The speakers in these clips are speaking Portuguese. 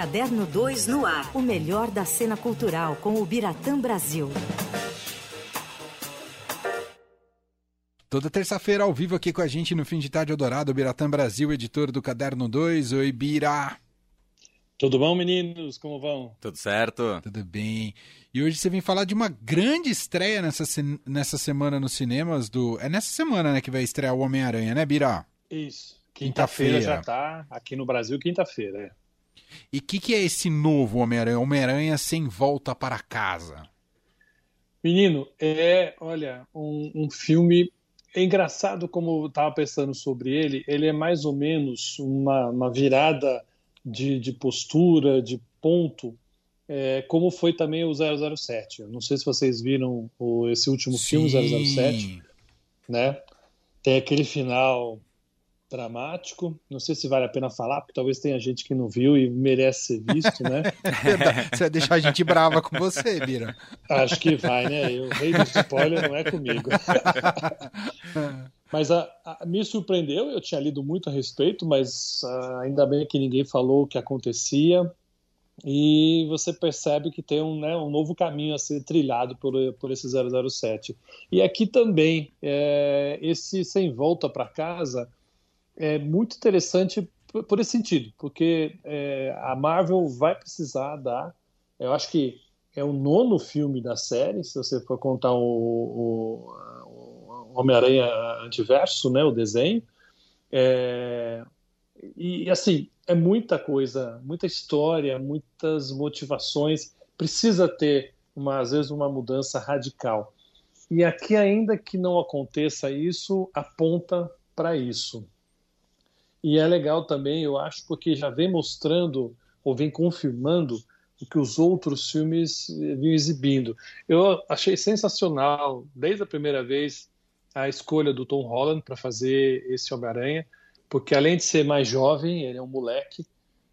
Caderno 2 no ar. O melhor da cena cultural com o Biratã Brasil. Toda terça-feira ao vivo aqui com a gente no Fim de Tarde Eldorado, o Biratã Brasil, editor do Caderno 2. Oi, Bira. Tudo bom, meninos? Como vão? Tudo certo? Tudo bem. E hoje você vem falar de uma grande estreia nessa, nessa semana nos cinemas do... É nessa semana, né, que vai estrear o Homem-Aranha, né, Bira? Isso. Quinta-feira quinta já tá aqui no Brasil, quinta-feira, é. E o que, que, é esse novo Homem-Aranha? Homem-Aranha sem volta para casa. Menino, é, olha, um, um filme. É engraçado como eu estava pensando sobre ele. Ele é mais ou menos uma, uma virada de, de, postura, de ponto, é, como foi também o 007. Eu não sei se vocês viram o, esse último Sim. filme, 007. Né? Tem aquele final dramático. Não sei se vale a pena falar, porque talvez tenha gente que não viu e merece ser visto, né? você vai deixar a gente brava com você, Bira. Acho que vai, né? O rei do spoiler não é comigo. mas a, a, me surpreendeu, eu tinha lido muito a respeito, mas a, ainda bem que ninguém falou o que acontecia. E você percebe que tem um, né, um novo caminho a ser trilhado por, por esse 007. E aqui também, é, esse sem volta para casa é muito interessante por, por esse sentido, porque é, a Marvel vai precisar dar. Eu acho que é o nono filme da série, se você for contar o, o, o Homem-Aranha Antiverso, né, o desenho. É, e assim, é muita coisa, muita história, muitas motivações. Precisa ter, uma, às vezes, uma mudança radical. E aqui, ainda que não aconteça isso, aponta para isso. E é legal também, eu acho, porque já vem mostrando ou vem confirmando o que os outros filmes vinham exibindo. Eu achei sensacional, desde a primeira vez, a escolha do Tom Holland para fazer esse Homem-Aranha, porque além de ser mais jovem, ele é um moleque,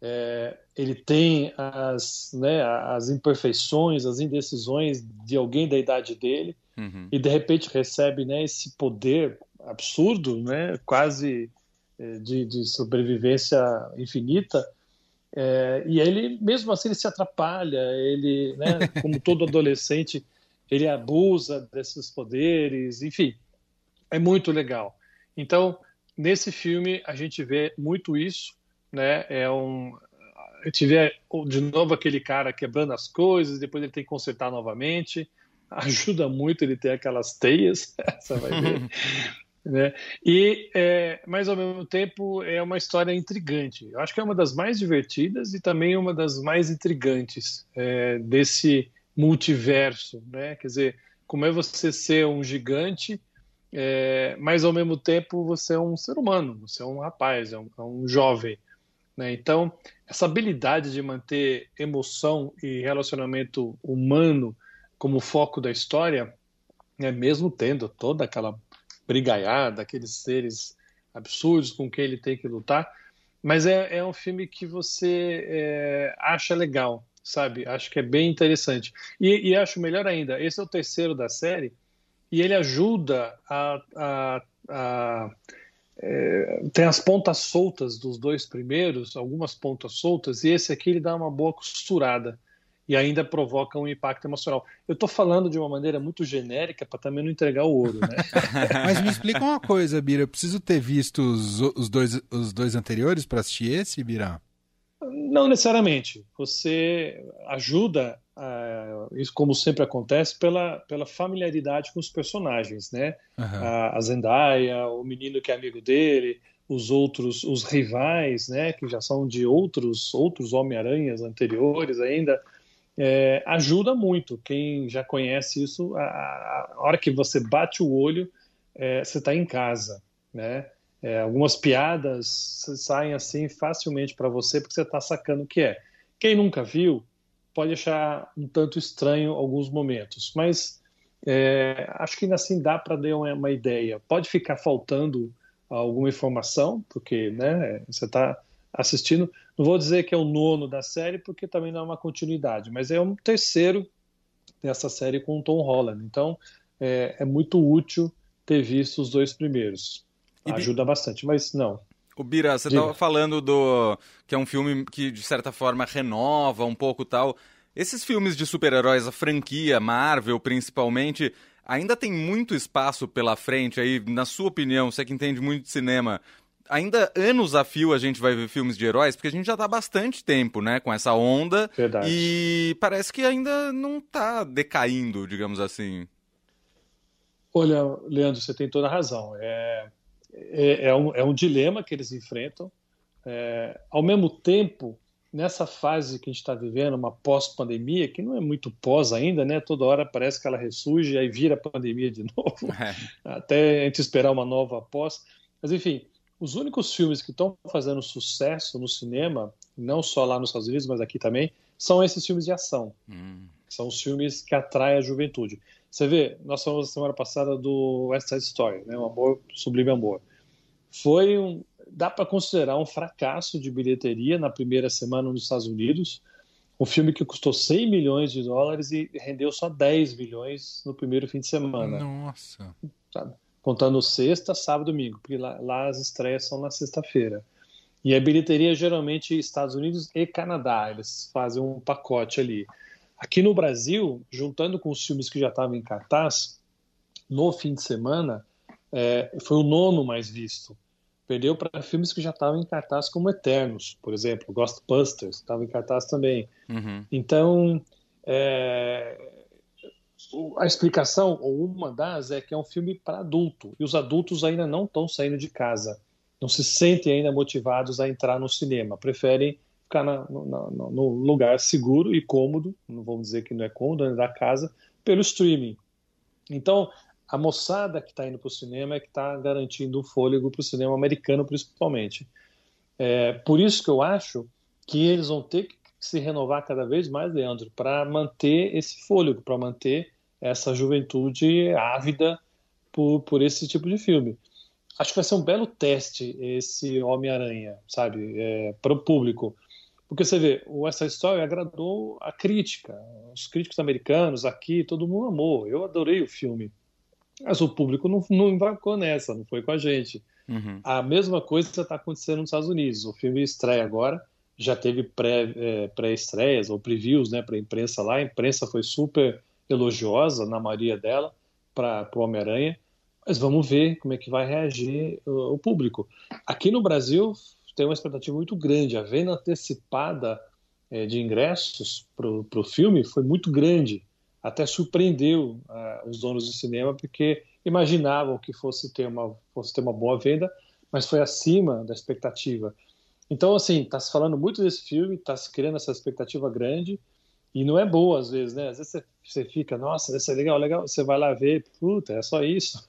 é, ele tem as, né, as imperfeições, as indecisões de alguém da idade dele, uhum. e de repente recebe né, esse poder absurdo, né, quase de, de sobrevivência infinita, é, e ele, mesmo assim, ele se atrapalha, ele, né, como todo adolescente, ele abusa desses poderes, enfim, é muito legal. Então, nesse filme, a gente vê muito isso, né, é um... Gente vê de novo aquele cara quebrando as coisas, depois ele tem que consertar novamente, ajuda muito ele ter aquelas teias, você vai ver. Né? E, é, mas ao mesmo tempo, é uma história intrigante. Eu acho que é uma das mais divertidas e também uma das mais intrigantes é, desse multiverso. Né? Quer dizer, como é você ser um gigante, é, mas ao mesmo tempo você é um ser humano, você é um rapaz, é um, é um jovem. Né? Então, essa habilidade de manter emoção e relacionamento humano como foco da história, né, mesmo tendo toda aquela brigaiada, aqueles seres absurdos com quem ele tem que lutar. Mas é, é um filme que você é, acha legal, sabe? Acho que é bem interessante. E, e, acho melhor ainda, esse é o terceiro da série, e ele ajuda a. a, a é, tem as pontas soltas dos dois primeiros, algumas pontas soltas, e esse aqui ele dá uma boa costurada e ainda provoca um impacto emocional. Eu estou falando de uma maneira muito genérica para também não entregar o ouro, né? Mas me explica uma coisa, Bira. Eu preciso ter visto os, os dois, os dois anteriores para assistir esse, Bira? Não necessariamente. Você ajuda, uh, isso como sempre acontece, pela, pela familiaridade com os personagens, né? Uhum. A, a Zendaya, o menino que é amigo dele, os outros, os rivais, né? Que já são de outros, outros Homem-Aranhas anteriores ainda é, ajuda muito. Quem já conhece isso, a, a hora que você bate o olho, é, você está em casa, né? É, algumas piadas saem assim facilmente para você porque você está sacando o que é. Quem nunca viu pode achar um tanto estranho alguns momentos, mas é, acho que assim dá para dar uma, uma, ideia. Pode ficar faltando alguma informação, porque né, você está assistindo. Não vou dizer que é o nono da série, porque também não é uma continuidade, mas é um terceiro dessa série com o Tom Holland. Então é, é muito útil ter visto os dois primeiros. Ajuda bastante, mas não. O Bira, você estava falando do que é um filme que de certa forma renova um pouco tal. Esses filmes de super-heróis, a franquia Marvel principalmente, ainda tem muito espaço pela frente aí, na sua opinião, você que entende muito de cinema, ainda anos a fio a gente vai ver filmes de heróis, porque a gente já está há bastante tempo, né, com essa onda. Verdade. E parece que ainda não está decaindo, digamos assim. Olha, Leandro, você tem toda a razão. É, é, é, um, é um dilema que eles enfrentam. É, ao mesmo tempo, nessa fase que a gente está vivendo, uma pós-pandemia, que não é muito pós ainda, né? Toda hora parece que ela ressurge e aí vira pandemia de novo, é. até a gente esperar uma nova pós. Mas, enfim, os únicos filmes que estão fazendo sucesso no cinema, não só lá nos Estados Unidos, mas aqui também, são esses filmes de ação. Hum. São os filmes que atraem a juventude. Você vê, nós falamos semana passada do West Side Story, né? O Amor, Sublime Amor. Foi um, dá para considerar um fracasso de bilheteria na primeira semana nos Estados Unidos. Um filme que custou 100 milhões de dólares e rendeu só 10 milhões no primeiro fim de semana. Nossa. Sabe? Contando sexta, sábado, domingo, porque lá, lá as estreias são na sexta-feira. E a bilheteria geralmente Estados Unidos e Canadá, eles fazem um pacote ali. Aqui no Brasil, juntando com os filmes que já estavam em cartaz, no fim de semana, é, foi o nono mais visto. Perdeu para filmes que já estavam em cartaz, como Eternos, por exemplo, Ghostbusters, estava em cartaz também. Uhum. Então, é, a explicação, ou uma das, é que é um filme para adulto, e os adultos ainda não estão saindo de casa, não se sentem ainda motivados a entrar no cinema, preferem ficar na, no, lugar seguro e cômodo, não vamos dizer que não é cômodo, da casa, pelo streaming. Então, a moçada que está indo para o cinema é que está garantindo o fôlego para o cinema americano, principalmente. É, por isso que eu acho que eles vão ter que se renovar cada vez mais, Leandro, para manter esse fôlego, para manter essa juventude ávida por, por esse tipo de filme. Acho que vai ser um belo teste esse Homem-Aranha, sabe, é, para o público. Porque você vê, Essa Story agradou a crítica, os críticos americanos aqui, todo mundo amou. Eu adorei o filme. Mas o público não, não embarcou nessa, não foi com a gente. Uhum. A mesma coisa está acontecendo nos Estados Unidos. O filme estreia agora, já teve é, pré-estreias é, pré ou previews né, para a imprensa lá. A imprensa foi super elogiosa, na maioria dela, para o Homem-Aranha. Mas vamos ver como é que vai reagir o, o público. Aqui no Brasil tem uma expectativa muito grande. A venda antecipada é, de ingressos para o filme foi muito grande. Até surpreendeu uh, os donos do cinema, porque imaginavam que fosse ter, uma, fosse ter uma boa venda, mas foi acima da expectativa. Então, assim, está se falando muito desse filme, está se criando essa expectativa grande, e não é boa às vezes, né? Às vezes você, você fica, nossa, vai ser legal, legal, você vai lá ver, puta, é só isso,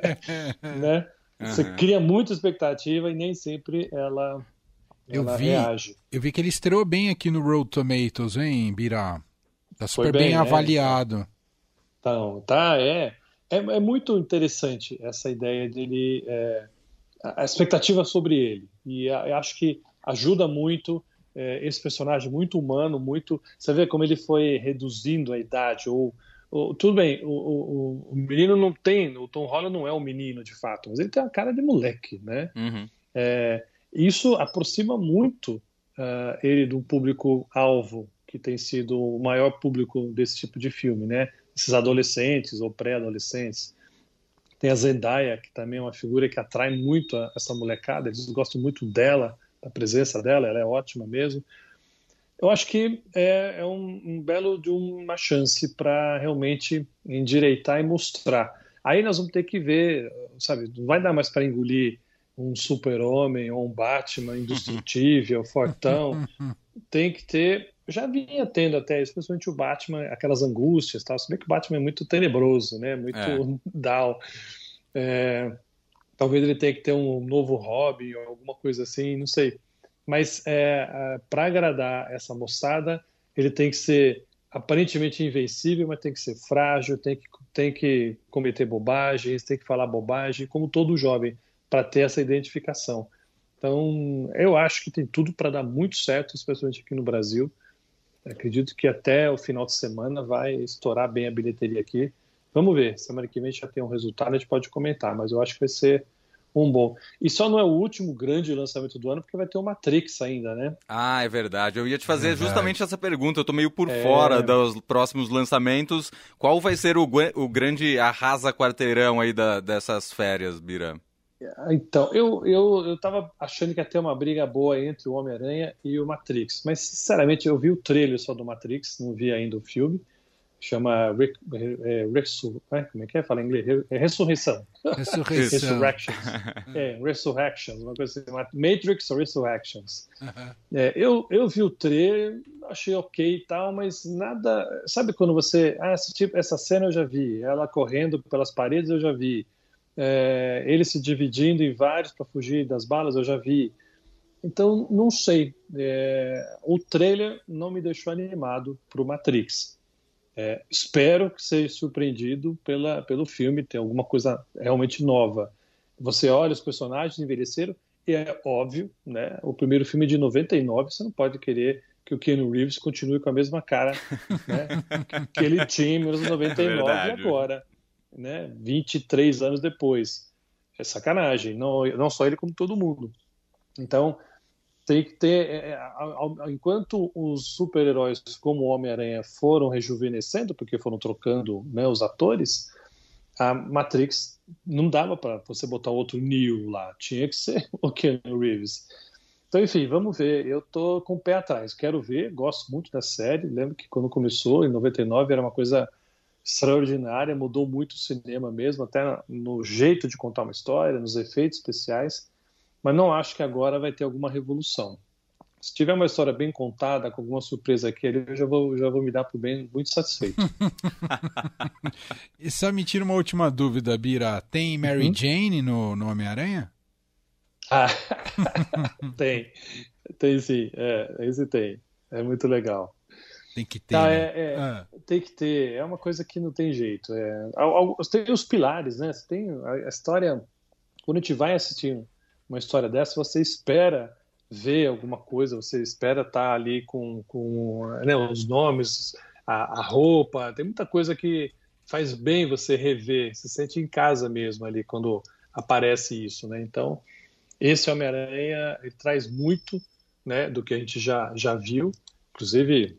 né? Você cria muita expectativa e nem sempre ela, eu ela vi, reage. Eu vi que ele estreou bem aqui no Road Tomatoes, hein, Birá? Tá super bem, bem, né? avaliado. Então, tá, é. é. É muito interessante essa ideia dele, é, a expectativa sobre ele. E eu acho que ajuda muito é, esse personagem muito humano, muito. Você vê como ele foi reduzindo a idade ou o, tudo bem, o, o, o, menino não tem, o Tom Holland não é um menino de fato, mas ele tem a cara de moleque, né? Uhum. É, isso aproxima muito uh, ele do público-alvo, que tem sido o maior público desse tipo de filme, né? Esses adolescentes ou pré-adolescentes. Tem a Zendaya, que também é uma figura que atrai muito a, essa molecada, eles gostam muito dela, da presença dela, ela é ótima mesmo eu acho que é, é um, um, belo de uma chance para realmente endireitar e mostrar. Aí nós vamos ter que ver, sabe, não vai dar mais para engolir um super-homem ou um Batman indestrutível, fortão. Tem que ter. Já vinha tendo até, especialmente o Batman, aquelas angústias, tal. Se bem que o Batman é muito tenebroso, né? Muito é. down. É, talvez ele tenha que ter um novo hobby ou alguma coisa assim, não sei mas é, é para agradar essa moçada, ele tem que ser aparentemente invencível, mas tem que ser frágil, tem que, tem que cometer bobagens, tem que falar bobagem, como todo jovem, para ter essa identificação. Então, eu acho que tem tudo para dar muito certo, especialmente aqui no Brasil. Acredito que até o final de semana vai estourar bem a bilheteria aqui. Vamos ver, semana que vem já tem um resultado, a gente pode comentar, mas eu acho que vai ser um bom. E só não é o último grande lançamento do ano, porque vai ter o Matrix ainda, né? Ah, é verdade. Eu ia te fazer é justamente essa pergunta. Eu tô meio por é... fora dos próximos lançamentos. Qual vai ser o, o grande arrasa quarteirão aí da, dessas férias, Bira? Então, eu, eu, eu tava achando que ia ter uma briga boa entre o Homem-Aranha e o Matrix, mas sinceramente eu vi o trailer só do Matrix, não vi ainda o filme chama Re, é, Resur, é, como é que é? Fala em inglês? É Ressurreição. Ressurreição. Resurrections. é, Resurrections, uma coisa assim, Matrix Resurrections. Uh -huh. é, eu, eu vi o trailer, achei ok e tal, mas nada. Sabe quando você. Ah, esse tipo, essa cena eu já vi, ela correndo pelas paredes eu já vi, é, ele se dividindo em vários para fugir das balas eu já vi. Então, não sei. É, o trailer não me deixou animado para o Matrix. É, espero que seja surpreendido pela, pelo filme, tem alguma coisa realmente nova. Você olha os personagens envelheceram e é óbvio, né? O primeiro filme de 99, você não pode querer que o Keanu Reeves continue com a mesma cara né, que ele tinha em 1999 é e agora, né? 23 anos depois. É sacanagem, não, não só ele, como todo mundo. Então, tem que ter. É, é enquanto os super-heróis como Homem-Aranha foram rejuvenescendo, porque foram trocando né, os atores, a Matrix não dava para você botar outro Neo lá, tinha que ser o Keanu Reeves. Então, enfim, vamos ver. Eu tô com o pé atrás, quero ver, gosto muito da série. Lembro que quando começou, em 99, era uma coisa extraordinária, mudou muito o cinema mesmo, até no jeito de contar uma história, nos efeitos especiais mas não acho que agora vai ter alguma revolução. Se tiver uma história bem contada, com alguma surpresa aqui, eu já vou, já vou me dar por bem muito satisfeito. e só me tira uma última dúvida, Bira. Tem Mary uhum. Jane no, no Homem-Aranha? Ah, tem. Tem sim. É, esse tem. É muito legal. Tem que ter. Tá, né? é, é, ah. Tem que ter. É uma coisa que não tem jeito. É, tem os pilares, né? Você tem a história. Quando a gente vai assistindo uma história dessa, você espera ver alguma coisa, você espera estar tá ali com, com né, os nomes, a, a, roupa, tem muita coisa que faz bem você rever, se sente em casa mesmo ali quando aparece isso, né? Então, esse Homem-Aranha traz muito né, do que a gente já, já viu, inclusive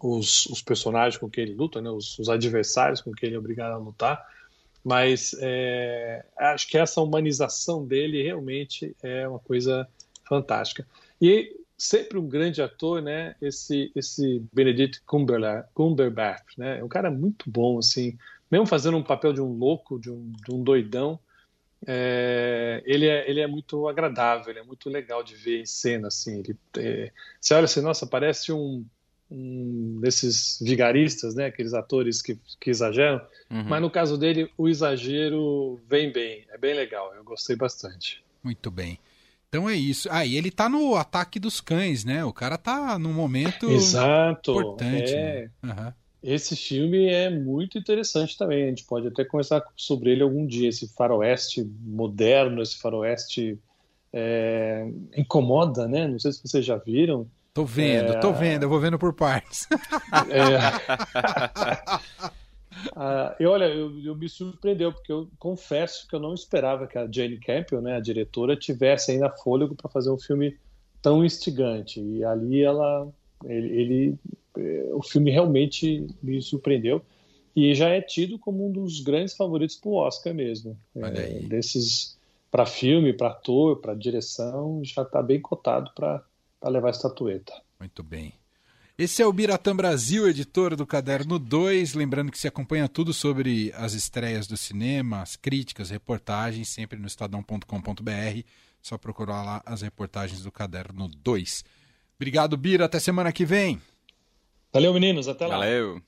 os, os personagens com quem ele luta, né, os, os adversários com quem ele é obrigado a lutar, mas é, acho que essa humanização dele realmente é uma coisa fantástica. E sempre um grande ator, né? Esse esse Benedict Cumberbatch, né? É um cara muito bom, assim, mesmo fazendo um papel de um louco, de um, de um doidão, é, ele, é, ele é muito agradável, ele é muito legal de ver em cena, assim. Ele, é, você olha assim, nossa, parece um um desses vigaristas, né, aqueles atores que, que exageram, uhum. mas no caso dele o exagero vem bem, é bem legal, eu gostei bastante. Muito bem. Então é isso. Ah, e ele tá no ataque dos cães, né? O cara tá num momento Exato, importante. É... Né? Uhum. Esse filme é muito interessante também. A gente pode até conversar sobre ele algum dia. Esse faroeste moderno, esse faroeste é... incomoda, né? Não sei se vocês já viram. Tô vendo, é... tô vendo, eu vou vendo por partes. É... ah, e olha, eu, eu, me surpreendeu, porque eu confesso que eu não esperava que a Jane Campion, né, a diretora, tivesse ainda fôlego para fazer um filme tão instigante. E ali ela. Ele, ele, é, o filme realmente me surpreendeu. E já é tido como um dos grandes favoritos para o Oscar mesmo. É, desses para filme, para ator, para direção, já está bem cotado para para levar a estatueta. Muito bem. Esse é o Biratã Brasil, editor do Caderno 2. Lembrando que se acompanha tudo sobre as estreias do cinema, as críticas, reportagens, sempre no estadão.com.br. Só procurar lá as reportagens do Caderno 2. Obrigado, Bira. Até semana que vem. Valeu, meninos. Até lá. Valeu.